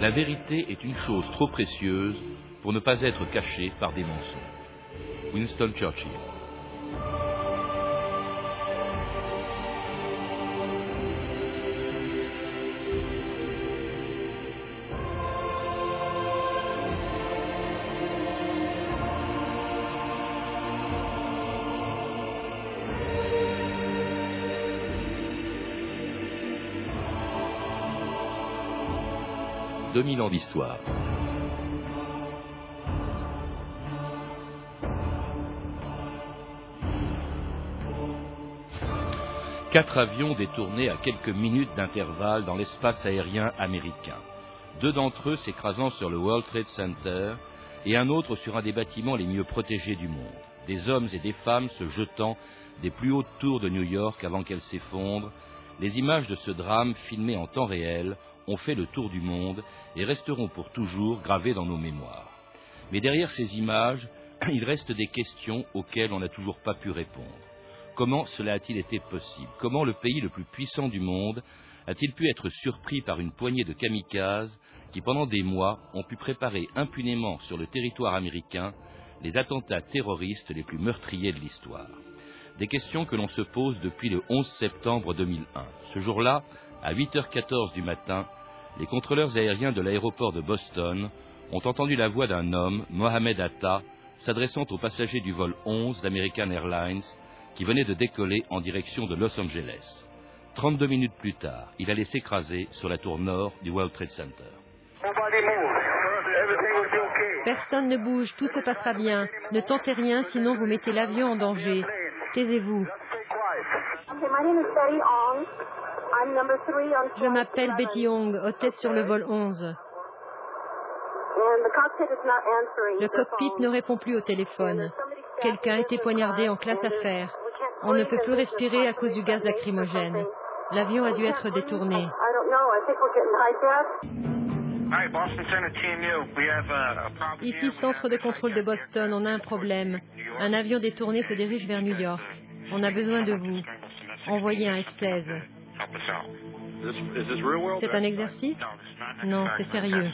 La vérité est une chose trop précieuse pour ne pas être cachée par des mensonges. Winston Churchill. Mille ans d'histoire. Quatre avions détournés à quelques minutes d'intervalle dans l'espace aérien américain. Deux d'entre eux s'écrasant sur le World Trade Center et un autre sur un des bâtiments les mieux protégés du monde. Des hommes et des femmes se jetant des plus hautes tours de New York avant qu'elles s'effondrent. Les images de ce drame filmées en temps réel ont fait le tour du monde et resteront pour toujours gravés dans nos mémoires. Mais derrière ces images, il reste des questions auxquelles on n'a toujours pas pu répondre. Comment cela a-t-il été possible? Comment le pays le plus puissant du monde a-t-il pu être surpris par une poignée de kamikazes qui, pendant des mois, ont pu préparer impunément sur le territoire américain les attentats terroristes les plus meurtriers de l'histoire? Des questions que l'on se pose depuis le 11 septembre 2001. Ce jour-là, à 8h14 du matin, les contrôleurs aériens de l'aéroport de Boston ont entendu la voix d'un homme, Mohamed Atta, s'adressant aux passagers du vol 11 d'American Airlines qui venait de décoller en direction de Los Angeles. 32 minutes plus tard, il allait s'écraser sur la tour nord du World Trade Center. Personne ne bouge, tout se passera bien. Ne tentez rien, sinon vous mettez l'avion en danger. Taisez-vous. Je m'appelle Betty Young, hôtesse sur le vol 11. Le cockpit ne répond plus au téléphone. Quelqu'un a été poignardé en classe affaires. On ne peut plus respirer à cause du gaz lacrymogène. L'avion a dû être détourné. Ici, centre de contrôle de Boston, on a un problème. Un avion détourné se dirige vers New York. On a besoin de vous. Envoyez un F-16. C'est un exercice? Non, c'est sérieux.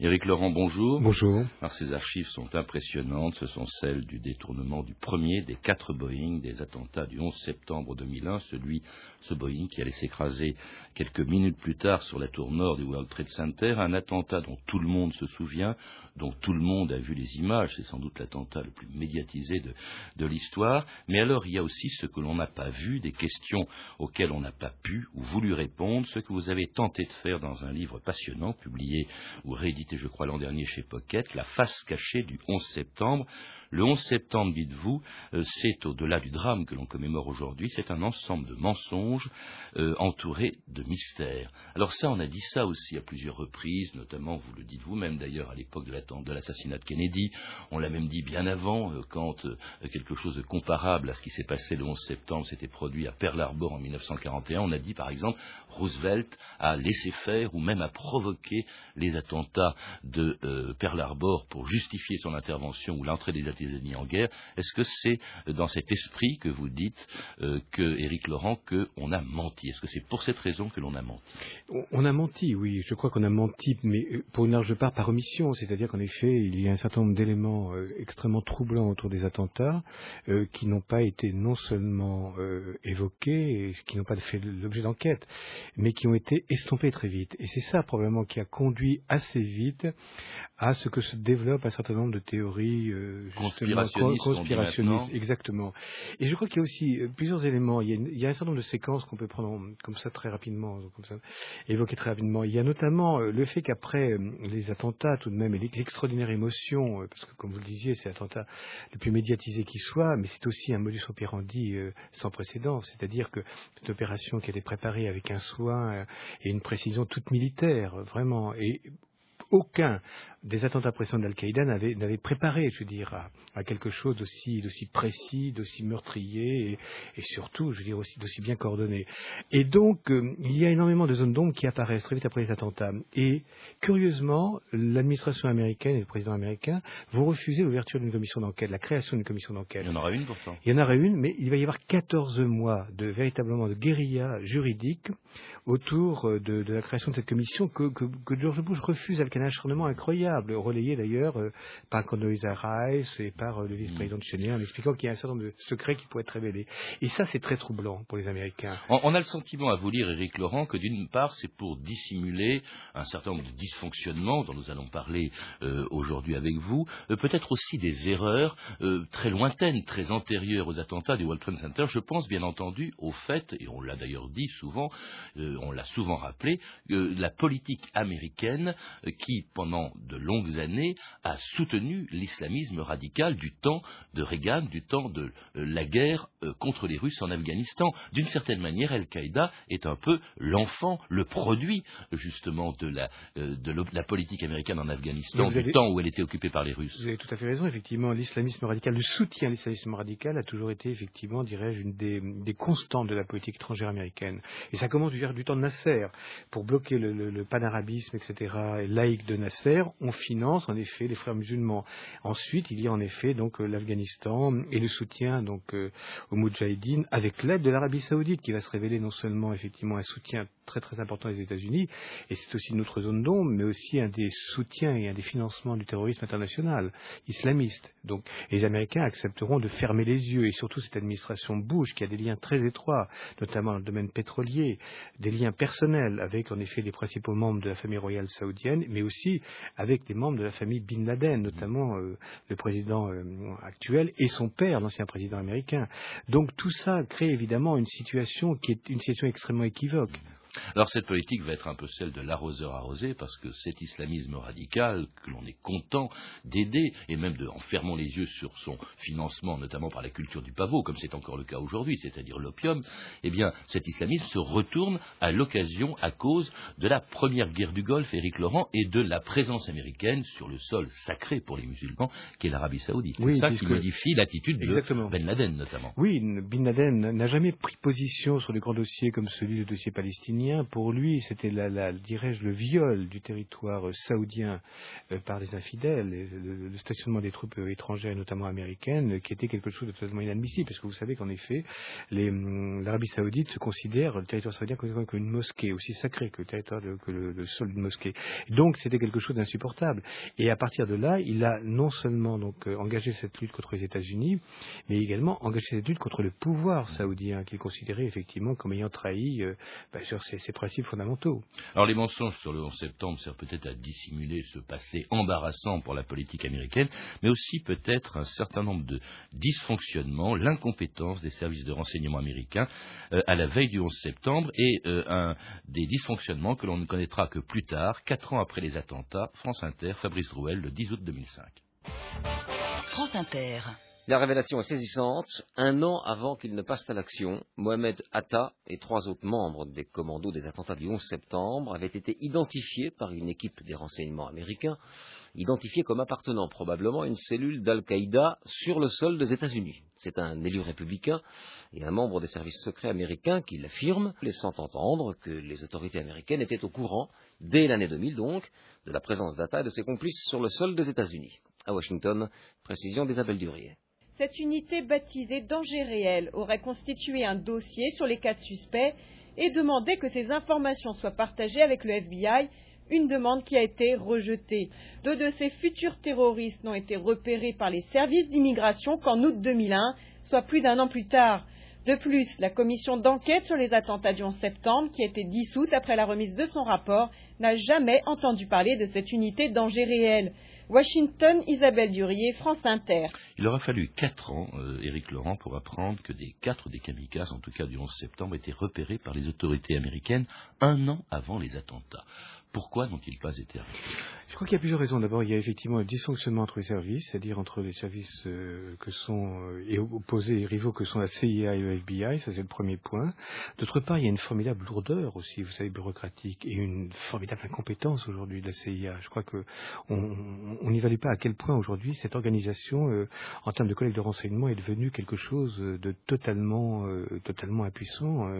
Éric Laurent, bonjour. Bonjour. Alors, ces archives sont impressionnantes. Ce sont celles du détournement du premier des quatre Boeing des attentats du 11 septembre 2001, celui, ce Boeing qui allait s'écraser quelques minutes plus tard sur la tour nord du World Trade Center, un attentat dont tout le monde se souvient, dont tout le monde a vu les images. C'est sans doute l'attentat le plus médiatisé de, de l'histoire. Mais alors, il y a aussi ce que l'on n'a pas vu, des questions auxquelles on n'a pas pu ou voulu répondre, ce que vous avez tenté de faire dans un livre passionnant, publié ou réédité, je crois, l'an dernier chez Pocket, La face cachée du 11 septembre. Le 11 septembre, dites-vous, euh, c'est au-delà du drame que l'on commémore aujourd'hui, c'est un ensemble de mensonges euh, entourés de mystères. Alors ça, on a dit ça aussi à plusieurs reprises, notamment, vous le dites vous-même d'ailleurs, à l'époque de l'assassinat de Kennedy. On l'a même dit bien avant, euh, quand quelque chose de comparable à ce qui s'est passé le 11 septembre s'était produit à Pearl Harbor en 1941. On a dit, par exemple, Roosevelt a laissé faire ou même a provoqué les attentats de Pearl Harbor pour justifier son intervention ou l'entrée des États-Unis en guerre. Est-ce que c'est dans cet esprit que vous dites, euh, que Éric Laurent, qu'on a menti? Est-ce que c'est pour cette raison que l'on a menti? On a menti, oui. Je crois qu'on a menti, mais euh, pour une large part par omission. C'est-à-dire qu'en effet, il y a un certain nombre d'éléments euh, extrêmement troublants autour des attentats qui n'ont pas été non seulement évoqués, qui n'ont pas fait l'objet d'enquête, mais qui ont été estompés très vite. Et c'est ça probablement qui a conduit assez vite à ce que se développe un certain nombre de théories conspirationnistes. exactement. Et je crois qu'il y a aussi euh, plusieurs éléments. Il y, a, un certain nombre de séquences qu'on peut prendre comme ça très rapidement, comme ça, évoquer très rapidement. Il y a notamment euh, le fait qu'après les attentats, tout de même, et l'extraordinaire émotion, parce que comme vous le disiez, c'est l'attentat le plus médiatisé qui soit, mais c'est aussi un modus operandi sans précédent. C'est-à-dire que cette opération qui a été préparée avec un soin et une précision toute militaire, vraiment, et aucun des attentats précédents d'Al-Qaïda n'avait préparé, je veux dire, à, quelque chose d'aussi précis, d'aussi meurtrier et, surtout, je veux dire, aussi d'aussi bien coordonné. Et donc, euh, il y a énormément de zones d'ombre qui apparaissent très vite après les attentats. Et curieusement, l'administration américaine et le président américain vont refuser l'ouverture d'une commission d'enquête, la création d'une commission d'enquête. Il y en aura une pourtant. Il y en aura une, mais il va y avoir 14 mois de véritablement de guérilla juridique autour euh, de, la création de cette commission que, George Bush refuse avec un acharnement incroyable, relayé d'ailleurs euh, par Condoleezza Rice et par euh, le vice-président de Cheney en expliquant qu'il y a un certain nombre de secrets qui pourraient être révélés. Et ça, c'est très troublant pour les Américains. On, a le sentiment à vous lire, Éric Laurent, que d'une part, c'est pour dissimuler un certain nombre de dysfonctionnements dont nous allons parler aujourd'hui avec vous, peut-être aussi des erreurs très lointaines, très antérieures aux attentats du World Trade Center. Je pense bien entendu au fait, et on l'a d'ailleurs dit souvent, on l'a souvent rappelé, euh, la politique américaine euh, qui, pendant de longues années, a soutenu l'islamisme radical du temps de Reagan, du temps de euh, la guerre contre les Russes en Afghanistan. D'une certaine manière, Al-Qaïda est un peu l'enfant, le produit justement de la, politique américaine en Afghanistan, du temps où elle était occupée par les Russes. Vous avez tout à fait raison. Effectivement, l'islamisme radical, le soutien à l'islamisme radical a toujours été, effectivement, dirais-je, une des, des, constantes de la politique étrangère américaine. Et ça commence du, du temps de Nasser. Pour bloquer le, panarabisme, etc., et laïque de Nasser, on finance en effet les frères musulmans. Ensuite, il y a en effet donc euh, l'Afghanistan et le soutien donc euh, aux Moudjahidines avec l'aide de l'Arabie Saoudite qui va se révéler non seulement effectivement un soutien très très important des États-Unis et c'est aussi une autre zone d'ombre, mais aussi un des soutiens et un des financements du terrorisme international islamiste. Donc, les Américains accepteront de fermer les yeux et surtout cette administration Bush qui a des liens très étroits, notamment dans le domaine pétrolier, des liens personnels avec en effet les principaux membres de la famille royale saoudienne, mais aussi avec des membres de la famille Bin Laden, notamment euh, le président euh, actuel et son père, l'ancien président américain. Donc tout ça crée évidemment une situation qui est une situation extrêmement équivoque. Alors cette politique va être un peu celle de l'arroseur arrosé, parce que cet islamisme radical que l'on est content d'aider, et même de, en fermant les yeux sur son financement, notamment par la culture du pavot, comme c'est encore le cas aujourd'hui, c'est-à-dire l'opium, eh bien cet islamisme se retourne à l'occasion, à cause de la première guerre du Golfe, Éric Laurent, et de la présence américaine sur le sol sacré pour les musulmans, qui est l'Arabie saoudite. c'est ça qui modifie l'attitude de Ben Laden notamment. Oui, Ben Laden n'a jamais pris position sur des grands dossiers comme celui du dossier palestinien pour lui, c'était, dirais-je, le viol du territoire saoudien euh, par les infidèles, le, stationnement des troupes étrangères, notamment américaines, qui était quelque chose de totalement inadmissible, parce que vous savez qu'en effet, hum, l'Arabie saoudite se considère le territoire saoudien comme une mosquée, aussi sacré que le territoire le, sol d'une mosquée. Donc c'était quelque chose d'insupportable. Et à partir de là, il a non seulement donc euh, engagé cette lutte contre les États-Unis, mais également engagé cette lutte contre le pouvoir saoudien, qu'il considérait effectivement comme ayant trahi euh, bah, sur ces, principes fondamentaux. Alors les mensonges sur le 11 septembre servent peut-être à dissimuler ce passé embarrassant pour la politique américaine, mais aussi peut-être un certain nombre de dysfonctionnements, l'incompétence des services de renseignement américains euh, à la veille du 11 septembre et euh, un des dysfonctionnements que l'on ne connaîtra que plus tard, quatre ans après les attentats. France Inter, Fabrice Rouel, le 10 août 2005. France Inter. La révélation est saisissante. Un an avant qu'il ne passe à l'action, Mohamed Atta et trois autres membres des commandos des attentats du 11 septembre avaient été identifiés par une équipe des renseignements américains, identifiés comme appartenant probablement à une cellule d'Al-Qaïda sur le sol des États-Unis. C'est un élu républicain et un membre des services secrets américains qui l'affirme, laissant entendre que les autorités américaines étaient au courant, dès l'année 2000 donc, de la présence d'Atta et de ses complices sur le sol des États-Unis. À Washington, précision d'Isabelle Durier. Cette unité baptisée Danger réel aurait constitué un dossier sur les quatre suspects et demandé que ces informations soient partagées avec le FBI, une demande qui a été rejetée. Deux de ces futurs terroristes n'ont été repérés par les services d'immigration qu'en août 2001, soit plus d'un an plus tard. De plus, la commission d'enquête sur les attentats du 11 septembre, qui a été dissoute après la remise de son rapport, n'a jamais entendu parler de cette unité danger réel. Washington, Isabelle Durier, France Inter. Il aura fallu quatre ans, euh, Éric Laurent, pour apprendre que des quatre des kamikazes, en tout cas du 11 septembre, étaient repérés par les autorités américaines un an avant les attentats. Pourquoi n'ont-ils pas été arrêtés? Je crois qu'il y a plusieurs raisons. D'abord, il y a effectivement un dysfonctionnement entre les services, c'est-à-dire entre les services euh, que sont euh, et opposés et rivaux que sont la CIA et le FBI, ça c'est le premier point. D'autre part, il y a une formidable lourdeur aussi, vous savez, bureaucratique et une formidable incompétence aujourd'hui de la CIA. Je crois que on n'évalue pas à quel point aujourd'hui cette organisation, euh, en termes de collecte de renseignements, est devenue quelque chose de totalement, totalement impuissant.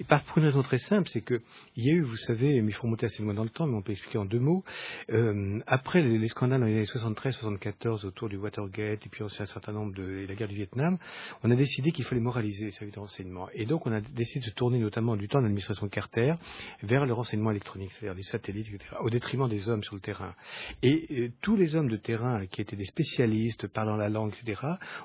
et par pour une raison très simple, c'est que il y a eu, vous savez, mais il faut remonter assez loin dans le temps, mais on peut expliquer en deux mots. Euh, après les, scandales dans les années 73-74 autour du Watergate et puis aussi un certain nombre de la guerre du Vietnam, on a décidé qu'il fallait moraliser les services de renseignement. Et donc on a décidé de se tourner notamment du temps de l'administration Carter vers le renseignement électronique, c'est-à-dire les satellites, etc., au détriment des hommes sur le terrain. Et tous les hommes de terrain qui étaient des spécialistes parlant la langue, etc.,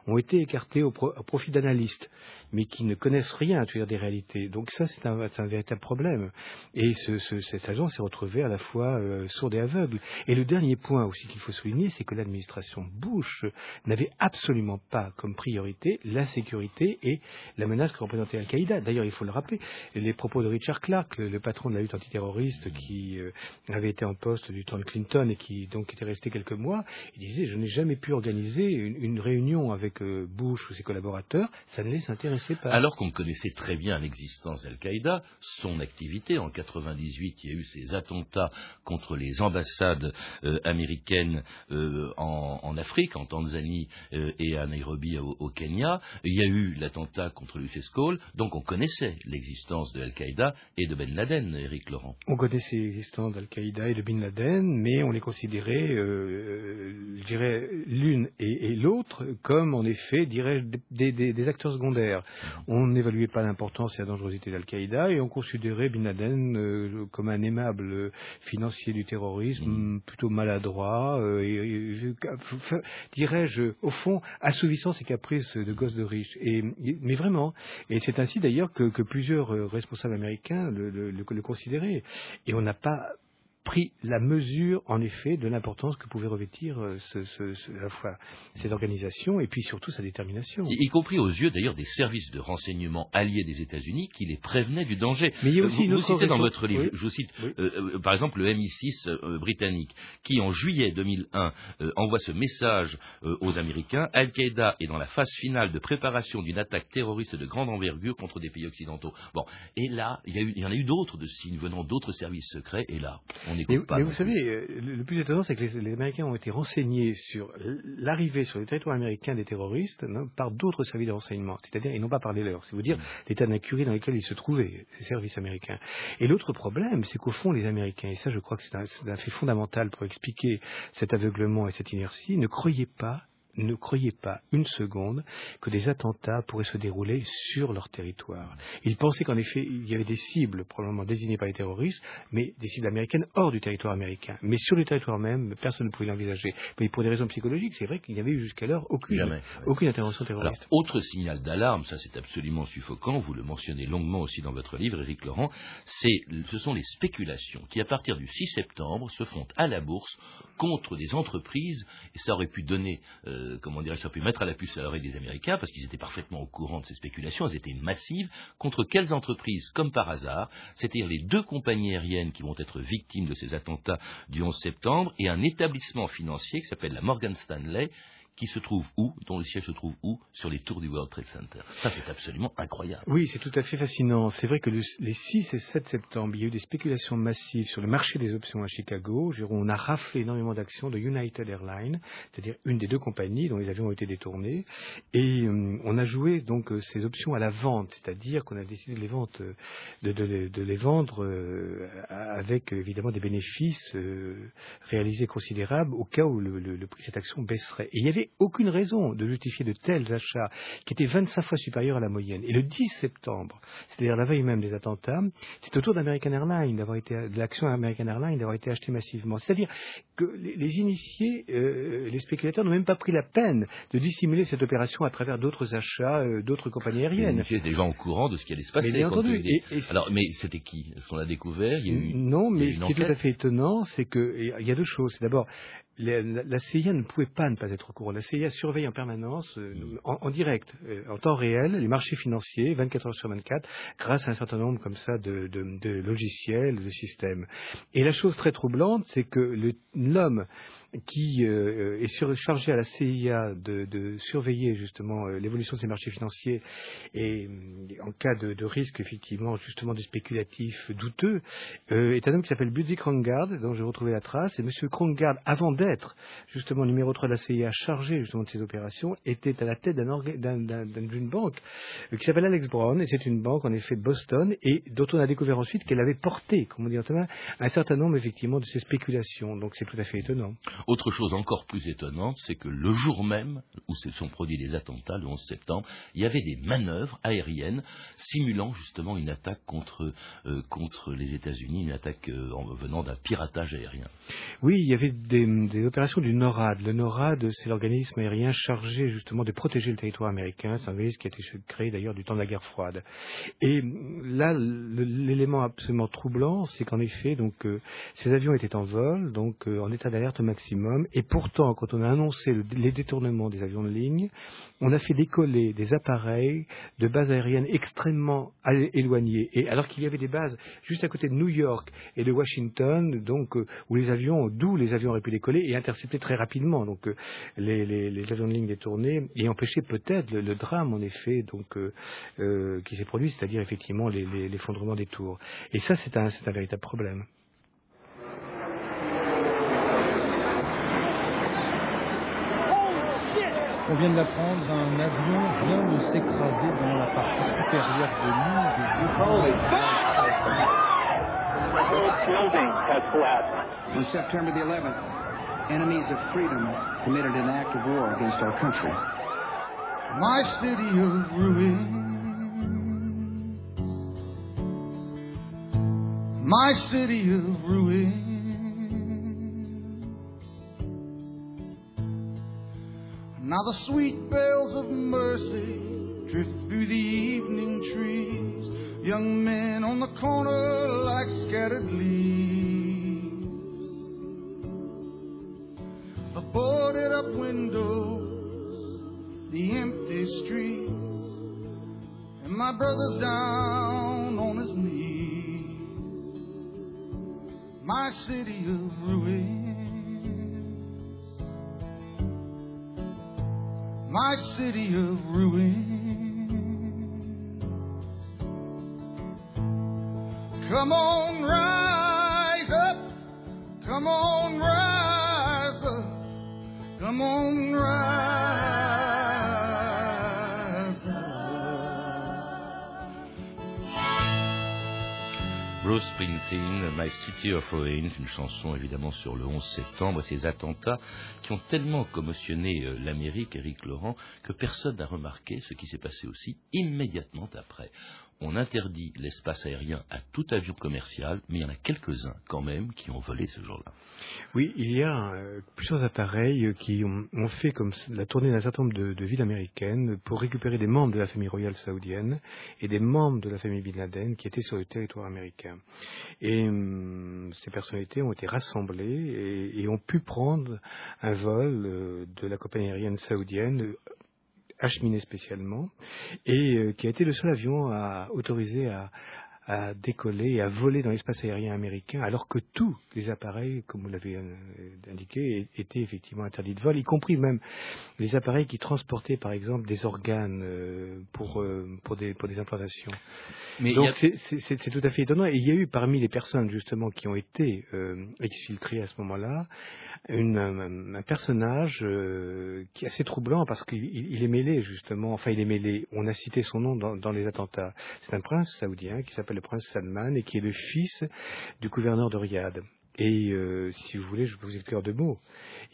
ont été écartés au, profit d'analystes, mais qui ne connaissent rien, à dire, des réalités. Donc ça, c'est un, un, véritable problème. Et ce, ce, cette agence s'est retrouvée à la fois euh, sourde et aveugle et le dernier point aussi qu'il faut souligner, c'est que l'administration Bush n'avait absolument pas comme priorité la sécurité et la menace que représentait Al-Qaïda. D'ailleurs, il faut le rappeler, les propos de Richard Clark, le, patron de la lutte antiterroriste qui euh, avait été en poste du temps de Clinton et qui donc était resté quelques mois, il disait je n'ai jamais pu organiser une, réunion avec euh, Bush ou ses collaborateurs, ça ne les intéressait pas. Alors qu'on connaissait très bien l'existence d'Al-Qaïda, son activité en 98, il y a eu ces attentats contre les ambassades ambassades euh, américaines euh, en, Afrique, en Tanzanie euh, et à Nairobi au, Kenya. Il y a eu l'attentat contre Lucius Cole, donc on connaissait l'existence de Al-Qaïda et de Ben Laden, Eric Laurent. On connaissait l'existence d'Al-Qaïda et de Ben Laden, mais on les considérait, je dirais, l'une et, l'autre comme, en effet, dirais des, des, acteurs secondaires. On n'évaluait pas l'importance et la dangerosité d'Al-Qaïda et on considérait Bin Laden comme un aimable financier du terrorisme Mm, plutôt maladroit, euh, dirais-je, au fond, assouvissant ses caprices de gosse de riche. Et, mais vraiment, et c'est ainsi d'ailleurs que, plusieurs euh, responsables américains le, le considéraient. Et on n'a pas pris la mesure, en effet, de l'importance que pouvait revêtir euh, à la fois cette organisation et puis surtout sa détermination. Y, compris aux yeux d'ailleurs des services de renseignement alliés des États-Unis qui les prévenaient du danger. Mais il y a aussi vous, citez dans votre livre, je vous cite euh, euh, par exemple le MI6 britannique qui en juillet 2001 envoie ce message aux Américains Al-Qaïda est dans la phase finale de préparation d'une attaque terroriste de grande envergure contre des pays occidentaux. Bon, et là, il y, il y en a eu d'autres de signes venant d'autres services secrets, et là, on mais, vous savez, euh, le plus étonnant, c'est que les, Américains ont été renseignés sur l'arrivée sur le territoire américain des terroristes par d'autres services de renseignement. C'est-à-dire, ils n'ont pas parlé leur. C'est vous dire mm. l'état d'incurie dans lequel ils se trouvaient, ces services américains. Et l'autre problème, c'est qu'au fond, les Américains, et ça je crois que c'est un, un fait fondamental pour expliquer cet aveuglement et cette inertie, ne croyaient pas ne croyaient pas une seconde que des attentats pourraient se dérouler sur leur territoire. Ils pensaient qu'en effet, il y avait des cibles probablement désignées par les terroristes, mais des cibles américaines hors du territoire américain. Mais sur le territoire même, personne ne pouvait l'envisager. Mais pour des raisons psychologiques, c'est vrai qu'il n'y avait eu jusqu'alors aucune, aucune intervention terroriste. Alors, autre signal d'alarme, ça c'est absolument suffocant, vous le mentionnez longuement aussi dans votre livre, Éric Laurent, ce sont les spéculations qui, à partir du 6 septembre, se font à la bourse contre des entreprises, et ça aurait pu donner euh, euh, comment dirais-je, ça pu mettre à la puce à l'oreille des Américains parce qu'ils étaient parfaitement au courant de ces spéculations. Elles étaient massives. Contre quelles entreprises Comme par hasard, c'est-à-dire les deux compagnies aériennes qui vont être victimes de ces attentats du 11 septembre et un établissement financier qui s'appelle la Morgan Stanley qui se trouve où, dont le siège se trouve où, sur les tours du World Trade Center. Ça, c'est absolument incroyable. Oui, c'est tout à fait fascinant. C'est vrai que les 6 et 7 septembre, il y a eu des spéculations massives sur le marché des options à Chicago. On a raflé énormément d'actions de United Airlines, c'est-à-dire une des deux compagnies dont les avions ont été détournés. Et euh, on a joué donc euh, ces options à la vente, c'est-à-dire qu'on a décidé de les de, les vendre euh, avec évidemment des bénéfices réalisés considérables au cas où le, le, prix de cette action baisserait. Et il y avait aucune raison de justifier de tels achats qui étaient 25 fois supérieurs à la moyenne. Et le 10 septembre, c'est-à-dire la veille même des attentats, c'est au tour d'American Airlines d'avoir été, de l'action American Airlines d'avoir été achetée massivement. C'est-à-dire que les, initiés, euh, les spéculateurs n'ont même pas pris la peine de dissimuler cette opération à travers d'autres achats, euh, d'autres compagnies aériennes. Les initiés étaient déjà au courant de ce qui allait se passer. Mais bien entendu. Alors, mais c'était qui? Est-ce qu'on l'a découvert? Non, mais ce qui est tout à fait étonant, c'est qu'il y a deux choses. C'est d'abord la, CIA ne pouvait pas ne pas être au courant. La CIA surveille en permanence, euh, en, direct, euh, en temps réel, les marchés financiers, 24 heures sur 24, grâce à un certain nombre comme ça de, de logiciels, de systèmes. Et la chose très troublante, c'est que l'homme qui euh, est chargé à la CIA de, surveiller justement euh, l'évolution de ces marchés financiers et en cas de, risque effectivement justement de spéculatif douteux, euh, est un homme qui s'appelle Buddy Krongard, dont j'ai retrouvé la trace. Et M. Krongard, avant d'être justement numéro 3 de la CIA chargé justement de ces opérations, était à la tête d'une banque qui s'appelle Alex Brown, et c'est une banque en effet de Boston, et dont on a découvert ensuite qu'elle avait porté, comme on dit en un certain nombre effectivement de ces spéculations. Donc c'est tout à fait étonnant. Autre chose encore plus étonnante, c'est que le jour même où se sont produits les attentats, le 11 septembre, il y avait des manœuvres aériennes simulant justement une attaque contre, euh, contre les États-Unis, une attaque euh, en venant d'un piratage aérien. Oui, il y avait des, opérations du NORAD. Le NORAD, c'est l'organisme aérien chargé justement de protéger le territoire américain. C'est un organisme qui a été créé d'ailleurs du temps de la guerre froide. Et là, l'élément absolument troublant, c'est qu'en effet, donc, euh, ces avions étaient en vol, donc en état d'alerte maximum et pourtant, quand on a annoncé les détournements des avions de ligne, on a fait décoller des appareils de bases aériennes extrêmement éloignées. Et alors qu'il y avait des bases juste à côté de New York et de Washington, donc euh, où les avions, d'où les avions auraient pu décoller et intercepter très rapidement. Donc euh, les, avions de ligne détournés et empêcher peut-être le, drame en effet donc euh, qui s'est produit, c'est-à-dire effectivement l'effondrement des tours. Et ça, c'est un véritable problème. On vient de l'apprendre, un avion vient de s'écraser dans la partie supérieure de l'île On September the 11th, enemies of freedom committed an act of war against our country. My city of ruin. My city of ruin. Now the sweet bells of mercy drift through the evening trees. Young men on the corner like scattered leaves. The boarded up windows, the empty streets, and my brother's down on his knees. My city of ruin. My city of ruin. Come on, rise up. Come on, rise up. Come on, Springsteen, My City of Ruins, une chanson évidemment sur le 11 septembre, ces attentats qui ont tellement commotionné euh, l'Amérique, Eric Laurent, que personne n'a remarqué ce qui s'est passé aussi immédiatement après on interdit l'espace aérien à tout avion commercial, mais il y en a quelques-uns quand même qui ont volé ce jour-là. Oui, il y a euh, plusieurs appareils qui ont, fait comme la tournée d'un certain nombre de, villes américaines pour récupérer des membres de la famille royale saoudienne et des membres de la famille Bin Laden qui étaient sur le territoire américain. Et hum, ces personnalités ont été rassemblées et, ont pu prendre un vol euh, de la compagnie aérienne saoudienne acheminé spécialement, et euh, qui a été le seul avion à, autorisé à, à décoller et à voler dans l'espace aérien américain, alors que tous les appareils, comme vous l'avez euh, indiqué, étaient effectivement interdits de vol, y compris même les appareils qui transportaient, par exemple, des organes euh, pour, euh, pour, des, pour des implantations. Mais Donc c'est tout à fait étonnant. Et il y a eu parmi les personnes, justement, qui ont été exfiltrées à ce moment-là, un, personnage qui est assez troublant parce qu'il est mêlé, justement, enfin il est mêlé, on a cité son nom dans, dans les attentats. C'est un prince saoudien qui s'appelle le prince Salman et qui est le fils du gouverneur de Riyad. Et euh, si vous voulez, je vous ai le cœur de mots.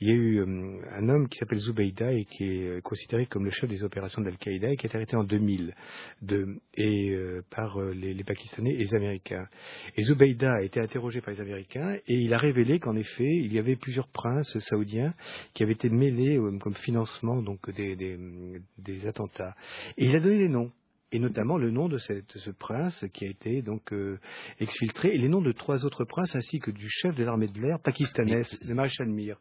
Il y a eu euh, un homme qui s'appelle Zubayda et qui est euh, considéré comme le chef des opérations d'Al-Qaïda et qui a été arrêté en 2000 de, et, par les, Pakistanais et les Américains. Et Zubayda a été interrogé par les Américains et il a révélé qu'en effet, il y avait plusieurs princes saoudiens qui avaient été mêlés comme financement donc des attentats. Et il a donné des noms et notamment le nom de, ce prince qui a été donc euh, exfiltré, et les noms de trois autres princes, ainsi que du chef de l'armée de l'air pakistanaise, le maréchal Mir.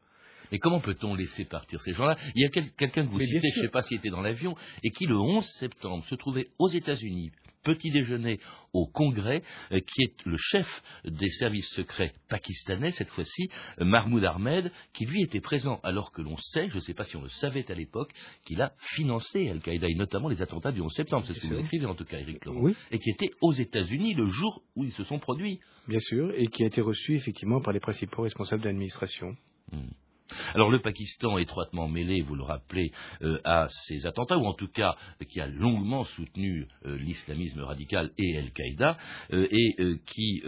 Mais comment peut-on laisser partir ces gens-là? Il y a quelqu'un que vous citez, je ne sais pas s'il était dans l'avion, et qui le 11 septembre se trouvait aux États-Unis petit déjeuner au Congrès, euh, qui est le chef des services secrets pakistanais, cette fois-ci, euh, Mahmoud Ahmed, qui lui était présent alors que l'on sait, je ne sais pas si on le savait à l'époque, qu'il a financé Al-Qaïda, et notamment les attentats du 11 septembre, c'est ce que vous écrivez en tout cas, Eric Laurent, et qui était aux États-Unis le jour où ils se sont produits. Bien sûr, et qui a été reçu effectivement par les principaux responsables de l'administration. Hmm. Alors le Pakistan étroitement mêlé, vous le rappelez, euh, à ces attentats, ou en tout cas qui a longuement soutenu euh, l'islamisme radical et Al-Qaïda, euh, et qui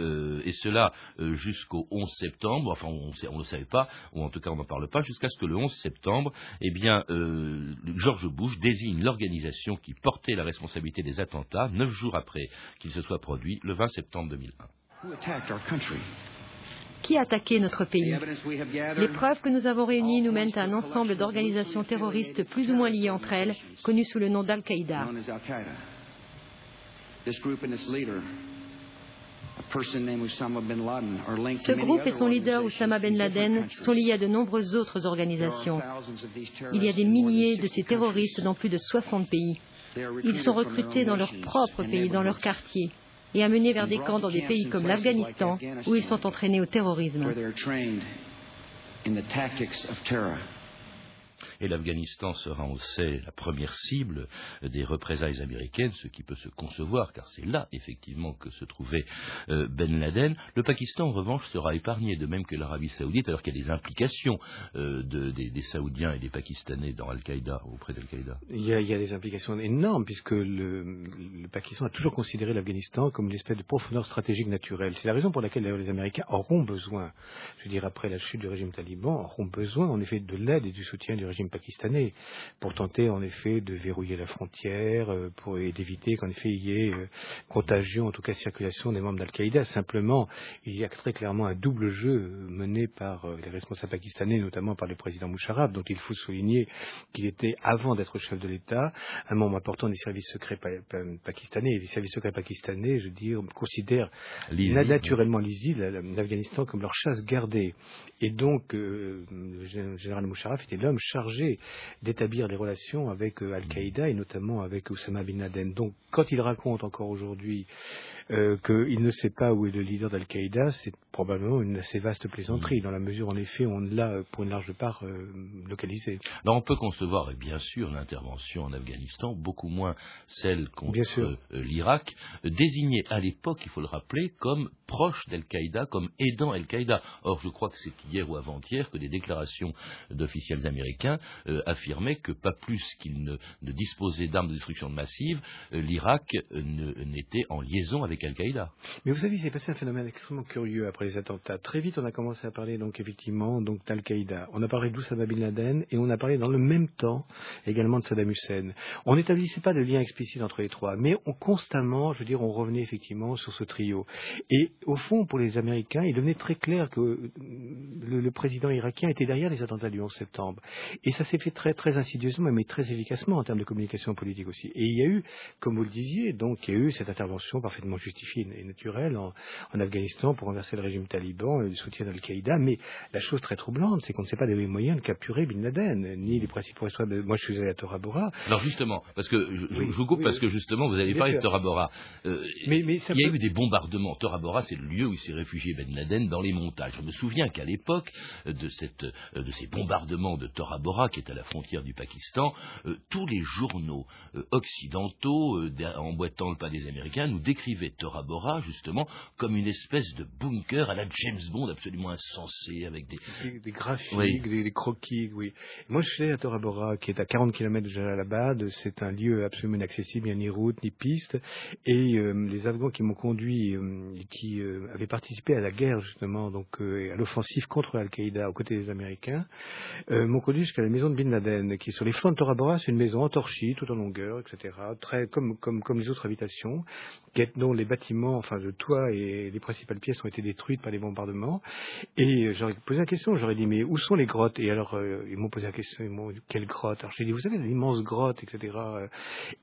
et cela jusqu'au 11 septembre, enfin on ne le savait pas, ou en tout cas on n'en parle pas, jusqu'à ce que le 11 septembre, eh bien George Bush désigne l'organisation qui portait la responsabilité des attentats neuf jours après qu'ils se soient produits, le 20 septembre 2001 qui a attaqué notre pays. Les preuves que nous avons réunies nous mènent à un ensemble d'organisations terroristes plus ou moins liées entre elles, connues sous le nom d'Al-Qaïda. Ce groupe et son leader Oussama Ben Laden sont liés à de nombreuses autres organisations. Il y a des milliers de ces terroristes dans plus de 60 pays. Ils sont recrutés dans leur propre pays, dans leur quartier et amenés vers des camps dans des pays comme l'Afghanistan où ils sont entraînés au terrorisme. Et l'Afghanistan sera, on le sait, la première cible des représailles américaines, ce qui peut se concevoir, car c'est là, effectivement, que se trouvait euh, Ben Laden. Le Pakistan, en revanche, sera épargné, de même que l'Arabie saoudite, alors qu'il y a des implications euh, des, Saoudiens et des Pakistanais dans Al-Qaïda, auprès d'Al-Qaïda. Il, y a des implications énormes, puisque le, Pakistan a toujours considéré l'Afghanistan comme une espèce de profondeur stratégique naturelle. C'est la raison pour laquelle les Américains auront besoin, je veux dire, après la chute du régime taliban, auront besoin, en effet, de l'aide et du soutien du régime pakistanais pour tenter en effet de verrouiller la frontière euh, pour, et d'éviter qu'en effet il y ait euh, contagion, en tout cas circulation des membres d'Al-Qaïda. Simplement, il y a très clairement un double jeu euh, mené par les responsables pakistanais, notamment par le président Musharraf, dont il faut souligner qu'il était, avant d'être chef de l'État, un membre important des services secrets pakistanais. Et les services secrets pakistanais, je veux dire, considèrent naturellement l'Afghanistan comme leur chasse gardée. Et donc, le général Musharraf était l'homme chargé d'établir des relations avec euh, Al-Qaïda et notamment avec Oussama Bin Laden. Donc quand il raconte encore aujourd'hui euh, qu'il ne sait pas où est le leader d'Al-Qaïda, c'est probablement une assez vaste plaisanterie, dans la mesure en effet où on l'a pour une large part euh, localisé. on peut concevoir, et bien sûr, l'intervention en Afghanistan, beaucoup moins celle contre l'Irak, désignée à l'époque, il faut le rappeler, comme proche d'Al-Qaïda, comme aidant Al-Qaïda. Or, je crois que c'est hier ou avant-hier que des déclarations d'officiels américains euh, affirmait que pas plus qu'il ne, disposait d'armes de destruction massive, euh, l'Irak euh, n'était en liaison avec Al-Qaïda. Mais vous savez, il s'est passé un phénomène extrêmement curieux après les attentats. Très vite, on a commencé à parler donc effectivement donc d'Al-Qaïda. On a parlé d'Oussama Bin Laden et on a parlé dans le même temps également de Saddam Hussein. On n'établissait pas de lien explicite entre les trois, mais on constamment, je veux dire, on revenait effectivement sur ce trio. Et au fond, pour les Américains, il devenait très clair que le, le président irakien était derrière les attentats du 11 septembre. Et ça s'est fait très, très insidieusement, mais très efficacement en termes de communication politique aussi. Et il y a eu, comme vous le disiez, donc il y a eu cette intervention parfaitement justifiée et naturelle en, Afghanistan pour renverser le régime taliban et le soutien d'Al-Qaïda. Mais la chose très troublante, c'est qu'on ne sait pas des moyens de capturer Bin Laden, ni les principaux responsables. Moi, je suis allé à Tora Bora. Alors justement, parce que je, vous coupe parce que justement, vous avez parlé de Tora Bora. Euh, mais, il y a eu des bombardements. Tora Bora, c'est le lieu où il s'est réfugié Ben Laden dans les montagnes. Je me souviens qu'à l'époque de, cette, de ces bombardements de Tora Bora, qui est à la frontière du Pakistan, euh, tous les journaux euh, occidentaux, euh, emboîtant le pas des Américains, nous décrivaient Tora Bora justement comme une espèce de bunker à la James Bond absolument insensé, avec des... Des, graphiques, des, croquis, oui. Moi je suis à Tora Bora, qui est à 40 km de Jalalabad, c'est un lieu absolument inaccessible, il n'y a ni route, ni piste, et les Afghans qui m'ont conduit, qui avaient participé à la guerre justement, donc à l'offensive contre Al-Qaïda aux côtés des Américains, m'ont conduit est la maison de Bin Laden, qui est sur les flancs de Tora Bora, c'est une maison entorchie, tout en longueur, etc., très comme, comme, comme les autres habitations, dont les bâtiments, enfin le toit et les principales pièces ont été détruites par les bombardements. Et j'aurais posé la question, j'aurais dit, mais où sont les grottes? Et alors, euh, ils m'ont posé la question, ils m'ont dit, quelle grotte Alors j'ai dit, vous savez, l'immense grotte, etc.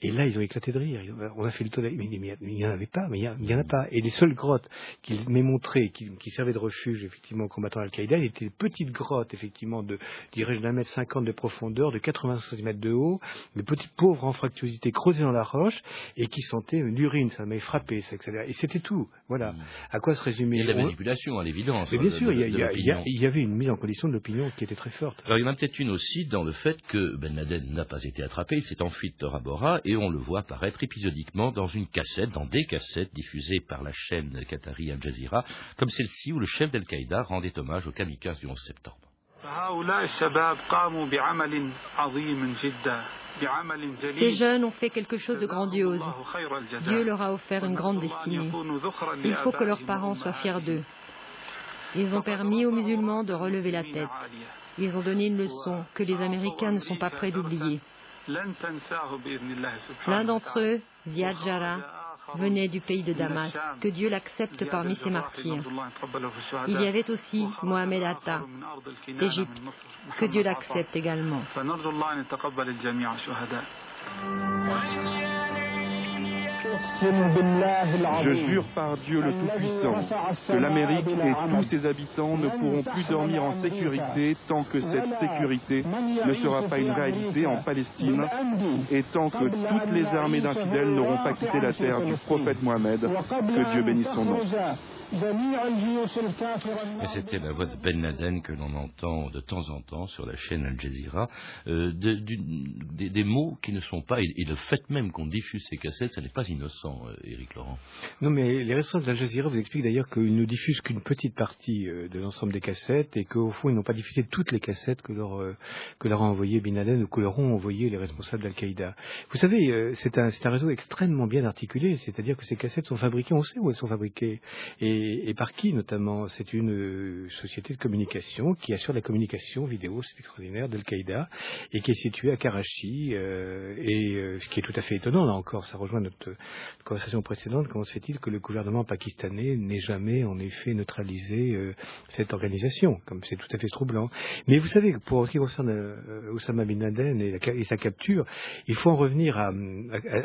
Et là, ils ont éclaté de rire. On a fait le tour, mais il n'y en avait pas, mais il n'y en a pas. Et les seules grottes qu'ils m'aient montrées, qui, qui, servaient de refuge, effectivement, aux combattants Al-Qaïda, étaient des petites grottes, effectivement, de, dirais-je, d'un mètre cinquante de profondeur, de 80 cm de haut, de petites pauvres en fractuosité creusées dans la roche, et qui sentaient l'urine, ça m'avait frappé, ça, etc. Et c'était tout. Voilà. Hmm. À quoi se résumait manipulation, à l'évidence. Mais bien sûr, il, y avait une mise en condition de l'opinion qui était très forte. Alors il y en a peut-être une aussi dans le fait que Ben Laden n'a pas été attrapé, il s'est enfui de Tora Bora, et on le voit apparaître épisodiquement dans une cassette, dans des cassettes diffusées par la chaîne qatari Al Jazeera, comme celle-ci où le chef d'Al-Qaïda rendait hommage aux kamikazes du 11 septembre. Ces jeunes ont fait quelque chose de grandiose. Dieu leur a offert une grande destinée. Il faut que leurs parents soient fiers d'eux. Ils ont permis aux musulmans de relever la tête. Ils ont donné une leçon que les Américains ne sont pas prêts d'oublier. L'un d'entre eux, Ziad Jara, venait du pays de Damas, que Dieu l'accepte parmi ses martyrs. Il y avait aussi Mohamed Atta, d'Égypte, que Dieu l'accepte également. Je jure par Dieu le Tout-Puissant que l'Amérique et tous ses habitants ne pourront plus dormir en sécurité tant que cette sécurité ne sera pas une réalité en Palestine et tant que toutes les armées d'infidèles n'auront pas quitté la terre du prophète Mohamed. Que Dieu bénisse son nom. Et c'était la voix de Ben Laden que l'on entend de temps en temps sur la chaîne Al Jazeera. Euh, des, mots qui ne sont pas, et, le fait même qu'on diffuse ces cassettes, ça n'est pas innocent, euh, Éric Laurent. Non, mais les responsables d'Al Jazeera vous expliquent d'ailleurs qu'ils ne diffusent qu'une petite partie euh, de l'ensemble des cassettes et qu'au fond, ils n'ont pas diffusé toutes les cassettes que leur, que leur a envoyé Ben Laden ou que leur ont envoyé les responsables d'Al-Qaïda. Vous savez, c'est un, un réseau extrêmement bien articulé, c'est-à-dire que ces cassettes sont fabriquées, on sait où elles sont fabriquées. Et et, par qui notamment C'est une euh, société de communication qui assure la communication vidéo, c'est extraordinaire, d'Al-Qaïda, et qui est située à Karachi. Euh, et euh, ce qui est tout à fait étonnant, là encore, ça rejoint notre conversation précédente, comment se fait-il que le gouvernement pakistanais n'ait jamais en effet neutralisé cette organisation Comme c'est tout à fait troublant. Mais vous savez, pour ce qui concerne Osama Bin Laden et, sa capture, il faut en revenir à,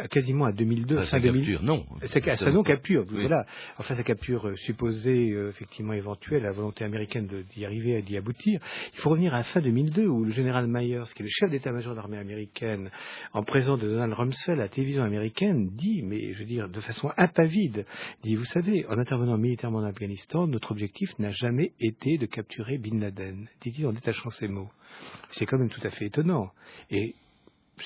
quasiment à 2002. Ah, sa capture, non. Sa, sa non-capture, voilà. Enfin, sa capture supposée euh, effectivement éventuelle, la volonté américaine d'y arriver, d'y aboutir. Il faut revenir à la fin 2002 où le général Myers, qui est le chef d'état-major de l'armée américaine, en présence de Donald Rumsfeld à la télévision américaine, dit, mais je veux dire de façon impavide, dit, vous savez, en intervenant militairement en Afghanistan, notre objectif n'a jamais été de capturer Bin Laden, dit-il en détachant ses mots. C'est quand même tout à fait étonnant. Et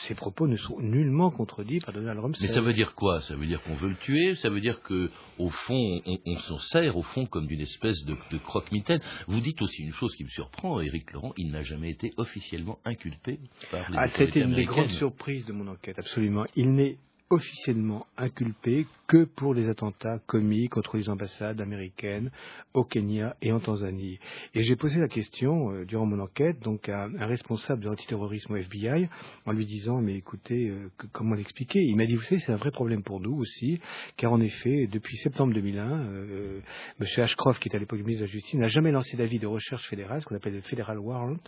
ces propos ne sont nullement contredits par Donald Rumsfeld. Mais ça veut dire quoi? Ça veut dire qu'on veut le tuer? Ça veut dire que, au fond, on, s'en sert au fond comme d'une espèce de, croque-mitaine? Vous dites aussi une chose qui me surprend, Éric Laurent, il n'a jamais été officiellement inculpé par les Ah, c'était une des grandes surprises de mon enquête, absolument. Il n'est officiellement inculpé que pour les attentats commis contre les ambassades américaines au Kenya et en Tanzanie. Et j'ai posé la question euh, durant mon enquête donc à un responsable de l'antiterrorisme au FBI en lui disant mais écoutez euh, comment l'expliquer? Il m'a dit vous savez c'est un vrai problème pour nous aussi car en effet depuis septembre 2001 euh, M. Ashcroft qui était à l'époque ministre de la Justice n'a jamais lancé d'avis de recherche fédérale ce qu'on appelle le Federal Warrant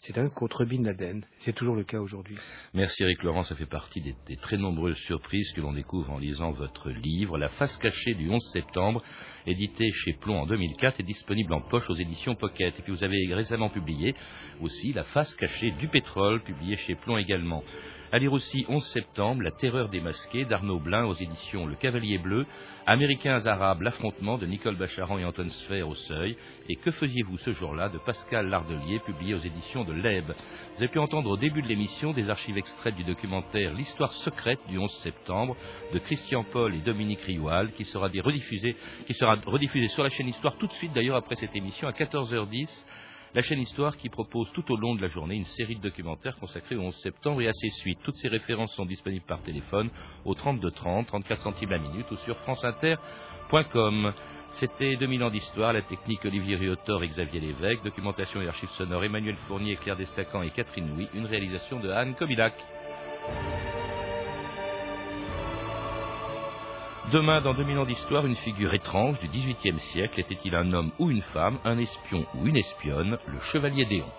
c'est un contre Bin Laden c'est toujours le cas aujourd'hui. Merci Eric Laurent ça fait partie des très nombreuses surprises que l'on découvre en lisant votre livre, La face cachée du 11 septembre, édité chez Plomb en 2004 et disponible en poche aux éditions Pocket. Et puis vous avez récemment publié aussi La face cachée du pétrole, publié chez Plomb également. À lire aussi 11 septembre, La terreur démasquée d'Arnaud Blin aux éditions Le Cavalier Bleu, Américains Arabes, l'affrontement de Nicole Bacharan et Anton Sfer au Seuil, et Que faisiez-vous ce jour-là de Pascal Lardelier, publié aux éditions de l'EB. Vous avez pu entendre au début de l'émission des archives extraites du documentaire L'histoire secrète du 11 septembre de Christian Paul et Dominique Rioual, qui sera rediffusé, qui sera rediffusé sur la chaîne Histoire tout de suite d'ailleurs après cette émission à 14h10 la chaîne Histoire qui propose tout au long de la journée une série de documentaires consacrés au 11 septembre et à ses suites. Toutes ces références sont disponibles par téléphone au 32 30, 34 centimes la minute ou sur franceinter.com. C'était 2000 ans d'histoire, la technique Olivier Riotor et Xavier Lévesque, documentation et archives sonores Emmanuel Fournier, Claire Destacan et Catherine Louis, une réalisation de Anne Kobilac. Demain, dans 2000 ans d'histoire, une figure étrange du XVIIIe siècle. Était-il un homme ou une femme, un espion ou une espionne Le Chevalier Déon.